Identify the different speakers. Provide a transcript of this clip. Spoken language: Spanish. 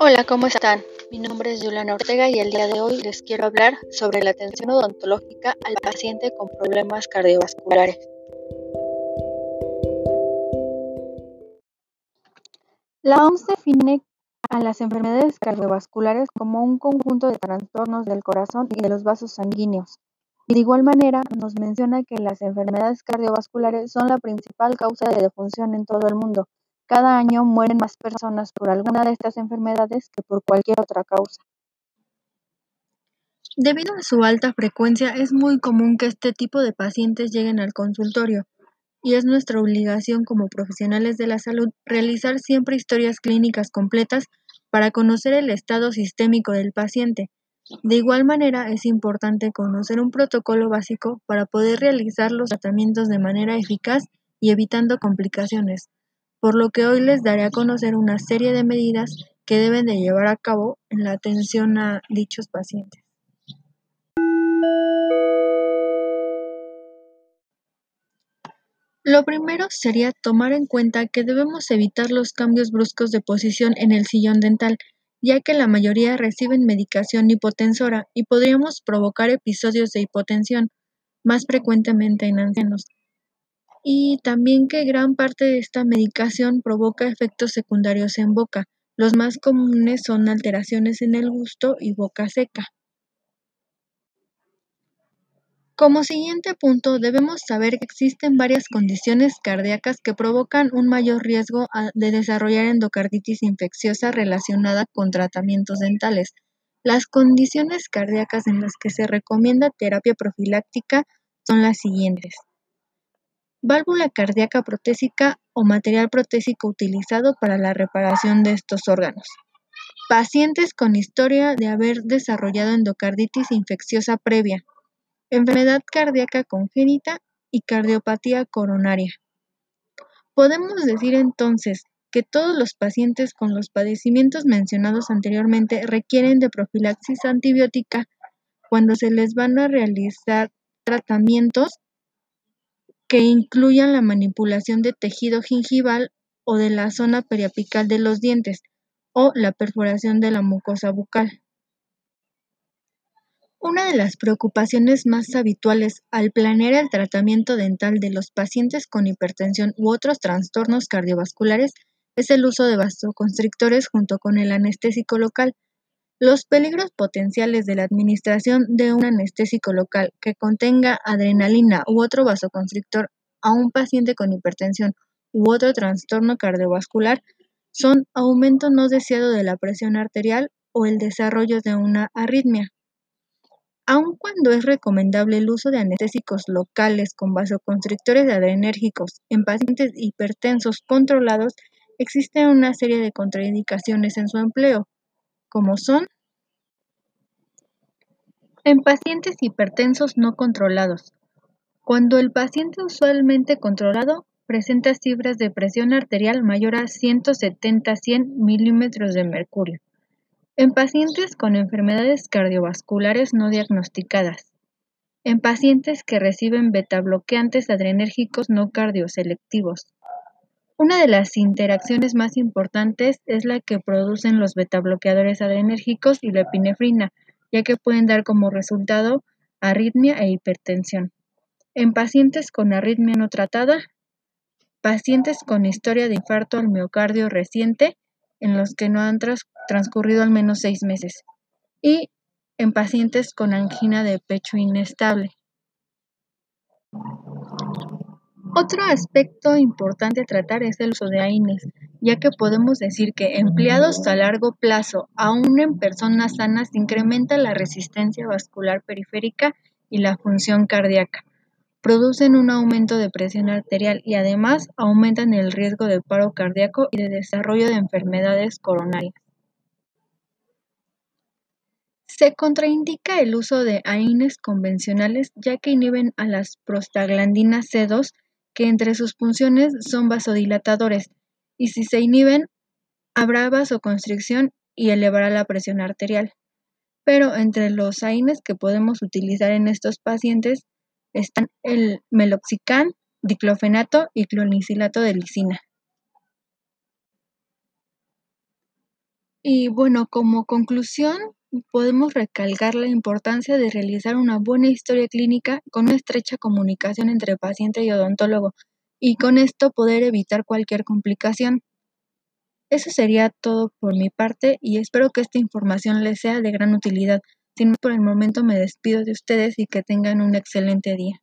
Speaker 1: Hola, ¿cómo están? Mi nombre es Juliana Ortega y el día de hoy les quiero hablar sobre la atención odontológica al paciente con problemas cardiovasculares. La OMS define a las enfermedades cardiovasculares como un conjunto de trastornos del corazón y de los vasos sanguíneos. De igual manera nos menciona que las enfermedades cardiovasculares son la principal causa de defunción en todo el mundo cada año mueren más personas por alguna de estas enfermedades que por cualquier otra causa.
Speaker 2: Debido a su alta frecuencia, es muy común que este tipo de pacientes lleguen al consultorio y es nuestra obligación como profesionales de la salud realizar siempre historias clínicas completas para conocer el estado sistémico del paciente. De igual manera, es importante conocer un protocolo básico para poder realizar los tratamientos de manera eficaz y evitando complicaciones por lo que hoy les daré a conocer una serie de medidas que deben de llevar a cabo en la atención a dichos pacientes. Lo primero sería tomar en cuenta que debemos evitar los cambios bruscos de posición en el sillón dental, ya que la mayoría reciben medicación hipotensora y podríamos provocar episodios de hipotensión, más frecuentemente en ancianos y también que gran parte de esta medicación provoca efectos secundarios en boca. Los más comunes son alteraciones en el gusto y boca seca. Como siguiente punto, debemos saber que existen varias condiciones cardíacas que provocan un mayor riesgo de desarrollar endocarditis infecciosa relacionada con tratamientos dentales. Las condiciones cardíacas en las que se recomienda terapia profiláctica son las siguientes. Válvula cardíaca protésica o material protésico utilizado para la reparación de estos órganos. Pacientes con historia de haber desarrollado endocarditis infecciosa previa, enfermedad cardíaca congénita y cardiopatía coronaria. Podemos decir entonces que todos los pacientes con los padecimientos mencionados anteriormente requieren de profilaxis antibiótica cuando se les van a realizar tratamientos que incluyan la manipulación de tejido gingival o de la zona periapical de los dientes o la perforación de la mucosa bucal. Una de las preocupaciones más habituales al planear el tratamiento dental de los pacientes con hipertensión u otros trastornos cardiovasculares es el uso de vasoconstrictores junto con el anestésico local, los peligros potenciales de la administración de un anestésico local que contenga adrenalina u otro vasoconstrictor a un paciente con hipertensión u otro trastorno cardiovascular son aumento no deseado de la presión arterial o el desarrollo de una arritmia. Aun cuando es recomendable el uso de anestésicos locales con vasoconstrictores adrenérgicos en pacientes hipertensos controlados, existe una serie de contraindicaciones en su empleo, como son en pacientes hipertensos no controlados. Cuando el paciente usualmente controlado presenta cifras de presión arterial mayor a 170-100 milímetros de mercurio. En pacientes con enfermedades cardiovasculares no diagnosticadas. En pacientes que reciben betabloqueantes adrenérgicos no cardioselectivos. Una de las interacciones más importantes es la que producen los betabloqueadores adrenérgicos y la epinefrina, ya que pueden dar como resultado arritmia e hipertensión. En pacientes con arritmia no tratada, pacientes con historia de infarto al miocardio reciente en los que no han transcurrido al menos seis meses y en pacientes con angina de pecho inestable. Otro aspecto importante a tratar es el uso de AINES, ya que podemos decir que empleados a largo plazo, aún en personas sanas, incrementa la resistencia vascular periférica y la función cardíaca. Producen un aumento de presión arterial y además aumentan el riesgo de paro cardíaco y de desarrollo de enfermedades coronarias. Se contraindica el uso de AINES convencionales ya que inhiben a las prostaglandinas C2 que entre sus funciones son vasodilatadores, y si se inhiben, habrá vasoconstricción y elevará la presión arterial. Pero entre los AINES que podemos utilizar en estos pacientes están el meloxicam, diclofenato y clonicilato de lisina. Y bueno, como conclusión, podemos recalcar la importancia de realizar una buena historia clínica con una estrecha comunicación entre paciente y odontólogo y con esto poder evitar cualquier complicación. Eso sería todo por mi parte y espero que esta información les sea de gran utilidad. Sin más por el momento me despido de ustedes y que tengan un excelente día.